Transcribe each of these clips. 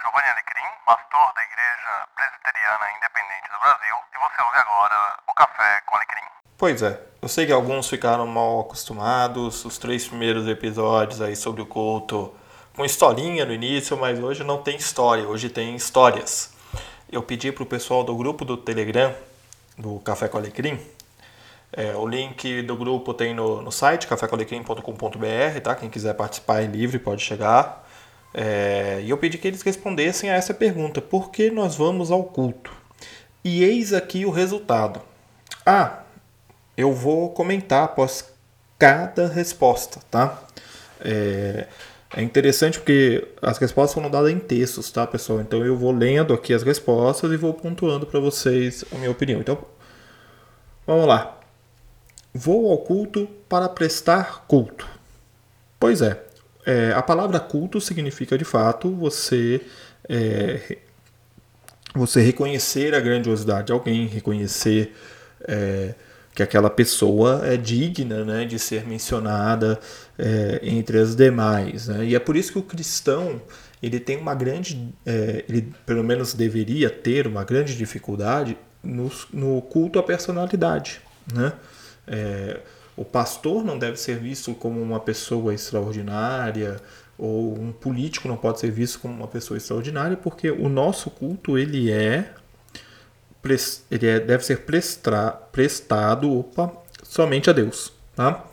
Giovanni Alecrim, pastor da Igreja Presbiteriana Independente do Brasil, e você ouve agora o Café com Alecrim. Pois é, eu sei que alguns ficaram mal acostumados, os três primeiros episódios aí sobre o culto com historinha no início, mas hoje não tem história, hoje tem histórias. Eu pedi para o pessoal do grupo do Telegram, do Café com Alecrim, é, o link do grupo tem no, no site cafécolecrim.com.br, tá? Quem quiser participar é livre, pode chegar. É, e eu pedi que eles respondessem a essa pergunta: por que nós vamos ao culto? E eis aqui o resultado. Ah, eu vou comentar após cada resposta, tá? É, é interessante porque as respostas foram dadas em textos, tá, pessoal? Então eu vou lendo aqui as respostas e vou pontuando para vocês a minha opinião. Então, vamos lá. Vou ao culto para prestar culto. Pois é, é a palavra culto significa de fato você é, você reconhecer a grandiosidade de alguém, reconhecer é, que aquela pessoa é digna né, de ser mencionada é, entre as demais. Né? E é por isso que o cristão ele tem uma grande, é, ele pelo menos deveria ter uma grande dificuldade no, no culto à personalidade. Né? O pastor não deve ser visto como uma pessoa extraordinária ou um político não pode ser visto como uma pessoa extraordinária porque o nosso culto ele é ele é, deve ser prestar, prestado opa, somente a Deus. Tá?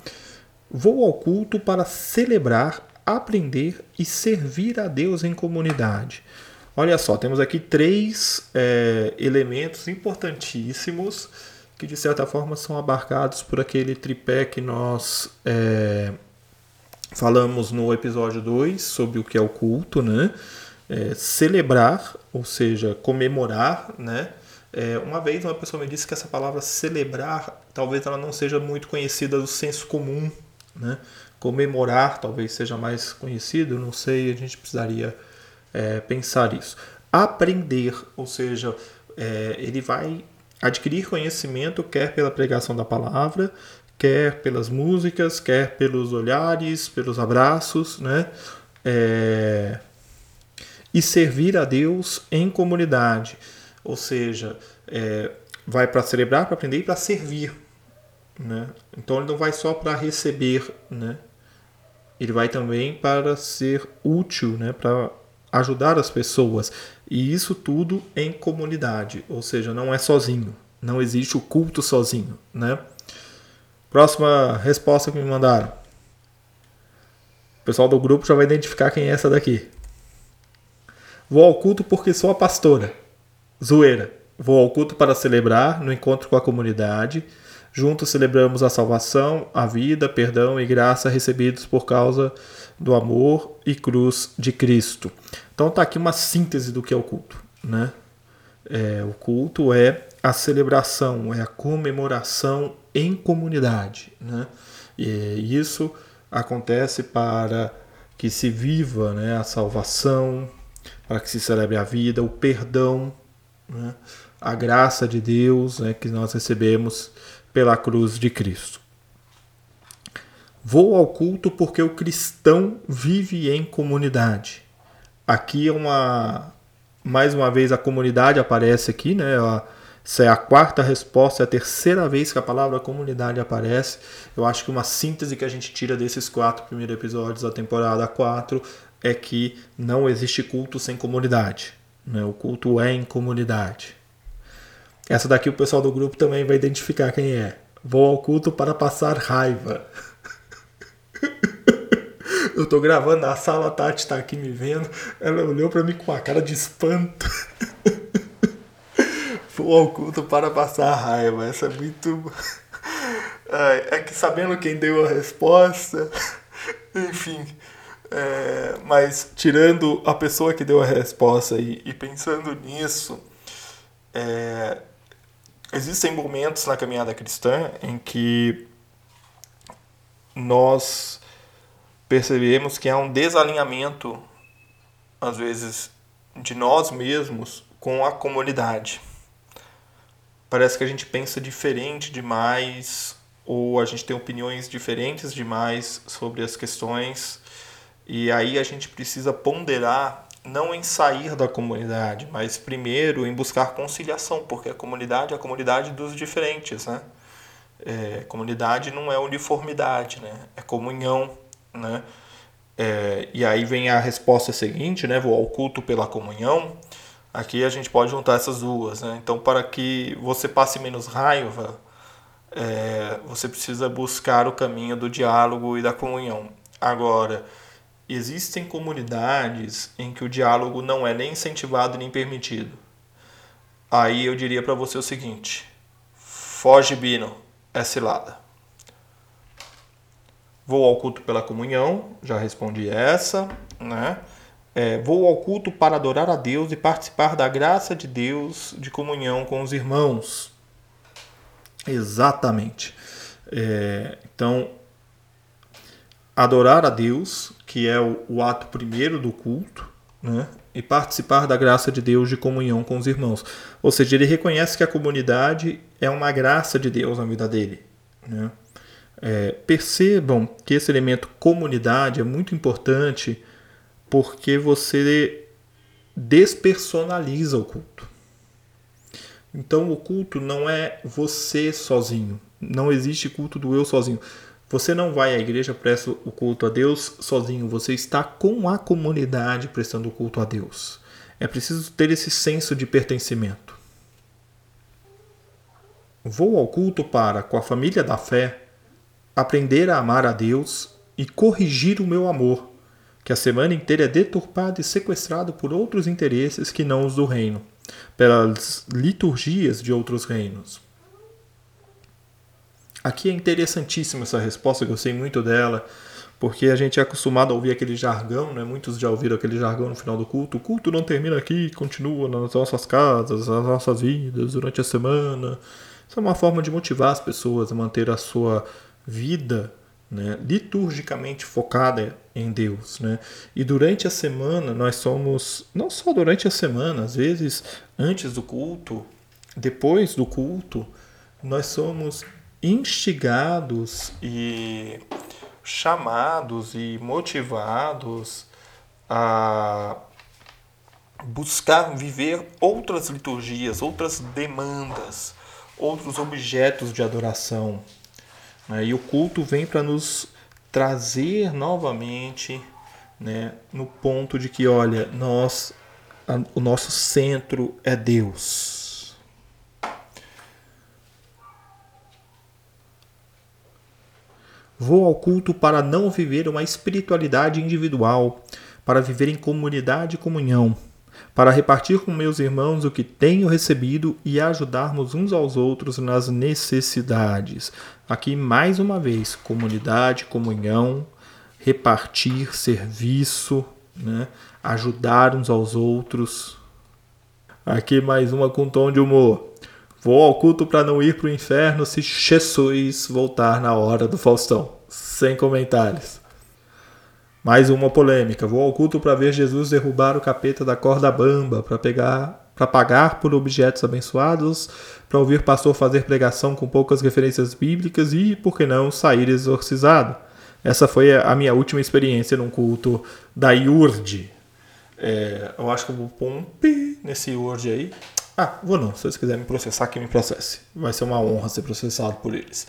Vou ao culto para celebrar, aprender e servir a Deus em comunidade. Olha só, temos aqui três é, elementos importantíssimos que de certa forma são abarcados por aquele tripé que nós é, falamos no episódio 2 sobre o que é o culto, né? É, celebrar, ou seja, comemorar, né? É, uma vez uma pessoa me disse que essa palavra celebrar talvez ela não seja muito conhecida do senso comum, né? Comemorar talvez seja mais conhecido, não sei, a gente precisaria é, pensar isso. Aprender, ou seja, é, ele vai adquirir conhecimento, quer pela pregação da palavra, quer pelas músicas, quer pelos olhares, pelos abraços, né? É... E servir a Deus em comunidade, ou seja, é... vai para celebrar, para aprender e para servir, né? Então ele não vai só para receber, né? Ele vai também para ser útil, né? Para ajudar as pessoas. E isso tudo em comunidade, ou seja, não é sozinho. Não existe o culto sozinho, né? Próxima resposta que me mandaram. O pessoal do grupo já vai identificar quem é essa daqui. Vou ao culto porque sou a pastora. Zoeira. Vou ao culto para celebrar no encontro com a comunidade. Juntos celebramos a salvação, a vida, perdão e graça recebidos por causa do amor e cruz de Cristo. Então tá aqui uma síntese do que é o culto, né? É, o culto é a celebração, é a comemoração em comunidade, né? E isso acontece para que se viva né, a salvação, para que se celebre a vida, o perdão, né, a graça de Deus né, que nós recebemos pela cruz de Cristo. Vou ao culto porque o cristão vive em comunidade. Aqui é uma. Mais uma vez a comunidade aparece aqui, né? Essa é a quarta resposta, é a terceira vez que a palavra comunidade aparece. Eu acho que uma síntese que a gente tira desses quatro primeiros episódios da temporada 4 é que não existe culto sem comunidade. Né? O culto é em comunidade. Essa daqui o pessoal do grupo também vai identificar quem é. Vou ao culto para passar raiva. Eu tô gravando a sala, a Tati tá aqui me vendo. Ela olhou para mim com uma cara de espanto. Vou ao culto para passar raiva. Essa é muito. É que sabendo quem deu a resposta. Enfim. É, mas tirando a pessoa que deu a resposta e, e pensando nisso, é, existem momentos na caminhada cristã em que nós percebemos que há um desalinhamento, às vezes, de nós mesmos com a comunidade. Parece que a gente pensa diferente demais, ou a gente tem opiniões diferentes demais sobre as questões, e aí a gente precisa ponderar não em sair da comunidade, mas primeiro em buscar conciliação, porque a comunidade é a comunidade dos diferentes, né? É, comunidade não é uniformidade, né? É comunhão, né? É, e aí vem a resposta seguinte, né? Vou ao culto pela comunhão. Aqui a gente pode juntar essas duas, né? Então, para que você passe menos raiva, é, você precisa buscar o caminho do diálogo e da comunhão. Agora, existem comunidades em que o diálogo não é nem incentivado nem permitido. Aí eu diria para você o seguinte: foge, Bino, é cilada. Vou ao culto pela comunhão, já respondi essa, né? É, vou ao culto para adorar a Deus e participar da graça de Deus de comunhão com os irmãos. Exatamente. É, então, adorar a Deus, que é o, o ato primeiro do culto, né? e participar da graça de Deus de comunhão com os irmãos. Ou seja, ele reconhece que a comunidade é uma graça de Deus na vida dele. Né? É, percebam que esse elemento comunidade é muito importante porque você despersonaliza o culto. Então o culto não é você sozinho. Não existe culto do eu sozinho. Você não vai à igreja presta o culto a Deus sozinho, você está com a comunidade prestando o culto a Deus. É preciso ter esse senso de pertencimento. Vou ao culto para, com a família da fé, aprender a amar a Deus e corrigir o meu amor, que a semana inteira é deturpado e sequestrado por outros interesses que não os do reino, pelas liturgias de outros reinos. Aqui é interessantíssima essa resposta, que eu sei muito dela, porque a gente é acostumado a ouvir aquele jargão, né? Muitos já ouviram aquele jargão no final do culto. O culto não termina aqui, continua nas nossas casas, nas nossas vidas, durante a semana. Isso é uma forma de motivar as pessoas a manter a sua vida né, liturgicamente focada em Deus. Né? E durante a semana nós somos, não só durante a semana, às vezes antes do culto, depois do culto, nós somos instigados e chamados e motivados a buscar viver outras liturgias, outras demandas, outros objetos de adoração. Né? E o culto vem para nos trazer novamente né, no ponto de que, olha, nós, o nosso centro é Deus. Vou ao culto para não viver uma espiritualidade individual, para viver em comunidade e comunhão, para repartir com meus irmãos o que tenho recebido e ajudarmos uns aos outros nas necessidades. Aqui mais uma vez, comunidade, comunhão, repartir, serviço, né? ajudar uns aos outros. Aqui mais uma com tom de humor. Vou ao culto para não ir para o inferno se Jesus voltar na hora do Faustão. Sem comentários. Mais uma polêmica. Vou ao culto para ver Jesus derrubar o capeta da corda bamba, para pegar, para pagar por objetos abençoados, para ouvir pastor fazer pregação com poucas referências bíblicas e, por que não, sair exorcizado. Essa foi a minha última experiência num culto da IURD. É, eu acho que eu vou pôr um pi nesse IURD aí. Ah, vou não. Se vocês quiserem me processar, que me processe. Vai ser uma honra ser processado por eles.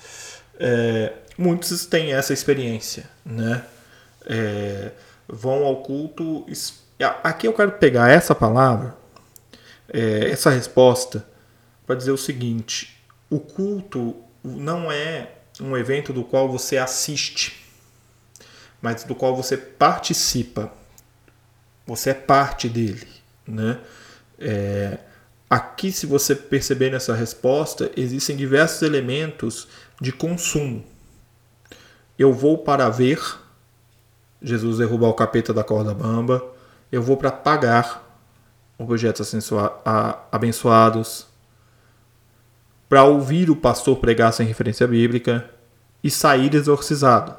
É, muitos têm essa experiência, né? É, vão ao culto. Aqui eu quero pegar essa palavra, é, essa resposta, para dizer o seguinte: o culto não é um evento do qual você assiste, mas do qual você participa. Você é parte dele, né? É, Aqui, se você perceber nessa resposta, existem diversos elementos de consumo. Eu vou para ver Jesus derrubar o capeta da corda bamba. Eu vou para pagar objetos abençoados. Para ouvir o pastor pregar sem referência bíblica e sair exorcizado.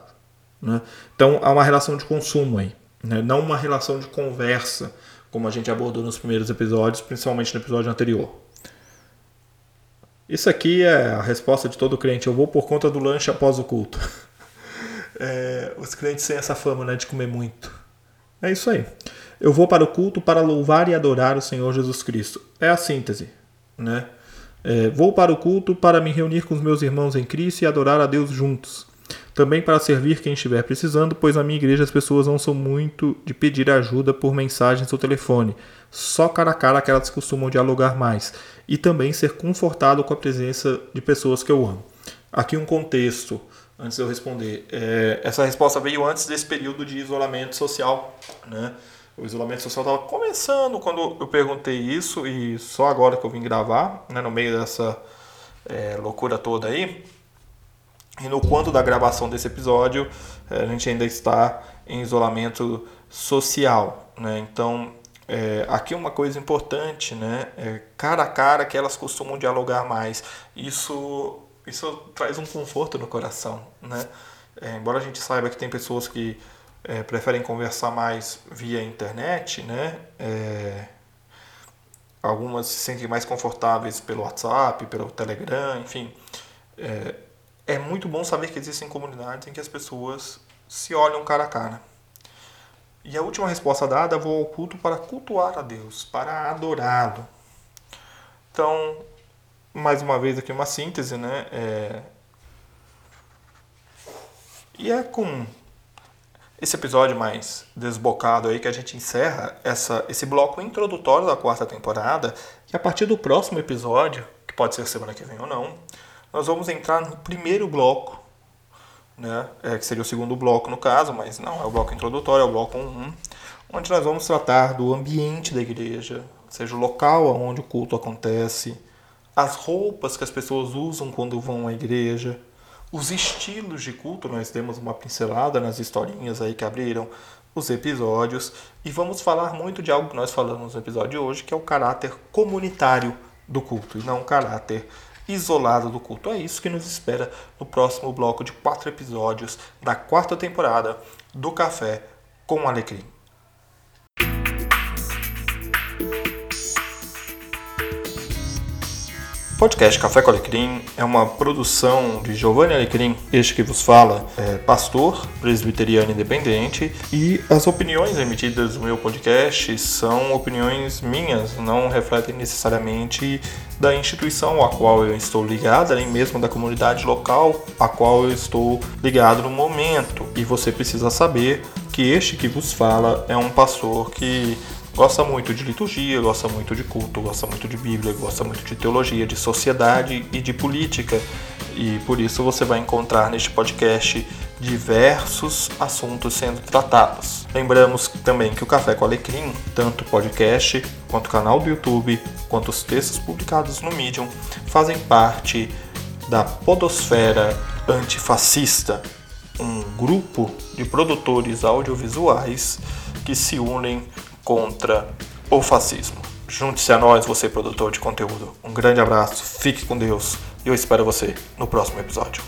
Né? Então há uma relação de consumo aí, né? não uma relação de conversa como a gente abordou nos primeiros episódios, principalmente no episódio anterior. Isso aqui é a resposta de todo crente. Eu vou por conta do lanche após o culto. É, os crentes têm essa fama né, de comer muito. É isso aí. Eu vou para o culto para louvar e adorar o Senhor Jesus Cristo. É a síntese, né? É, vou para o culto para me reunir com os meus irmãos em Cristo e adorar a Deus juntos. Também para servir quem estiver precisando, pois na minha igreja as pessoas não são muito de pedir ajuda por mensagens ou telefone. Só cara a cara que elas costumam dialogar mais. E também ser confortado com a presença de pessoas que eu amo. Aqui um contexto, antes de eu responder. É, essa resposta veio antes desse período de isolamento social. Né? O isolamento social estava começando quando eu perguntei isso e só agora que eu vim gravar, né, no meio dessa é, loucura toda aí. E no quanto da gravação desse episódio, eh, a gente ainda está em isolamento social. Né? Então, é, aqui uma coisa importante, né? É, cara a cara que elas costumam dialogar mais. Isso, isso traz um conforto no coração. Né? É, embora a gente saiba que tem pessoas que é, preferem conversar mais via internet, né? É, algumas se sentem mais confortáveis pelo WhatsApp, pelo Telegram, enfim. É, é muito bom saber que existem comunidades em que as pessoas se olham cara a cara. E a última resposta dada, vou ao culto para cultuar a Deus, para adorá-lo. Então, mais uma vez aqui uma síntese, né? É... E é com esse episódio mais desbocado aí que a gente encerra essa, esse bloco introdutório da quarta temporada. E a partir do próximo episódio, que pode ser semana que vem ou não, nós vamos entrar no primeiro bloco, né, é, que seria o segundo bloco no caso, mas não é o bloco introdutório, é o bloco 1, onde nós vamos tratar do ambiente da igreja, seja o local onde o culto acontece, as roupas que as pessoas usam quando vão à igreja, os estilos de culto, nós demos uma pincelada nas historinhas aí que abriram os episódios e vamos falar muito de algo que nós falamos no episódio de hoje, que é o caráter comunitário do culto e não o caráter isolado do culto. É isso que nos espera no próximo bloco de quatro episódios da quarta temporada do Café com Alecrim. Podcast Café com Alecrim é uma produção de Giovanni Alecrim, este que vos fala, é pastor presbiteriano independente, e as opiniões emitidas no meu podcast são opiniões minhas, não refletem necessariamente da instituição a qual eu estou ligado, nem mesmo da comunidade local a qual eu estou ligado no momento. E você precisa saber que este que vos fala é um pastor que gosta muito de liturgia, gosta muito de culto, gosta muito de Bíblia, gosta muito de teologia, de sociedade e de política. E por isso você vai encontrar neste podcast diversos assuntos sendo tratados. Lembramos também que o Café com Alecrim, tanto podcast, quanto o canal do YouTube, quanto os textos publicados no Medium, fazem parte da Podosfera Antifascista, um grupo de produtores audiovisuais que se unem contra o fascismo. Junte-se a nós, você produtor de conteúdo. Um grande abraço, fique com Deus e eu espero você no próximo episódio.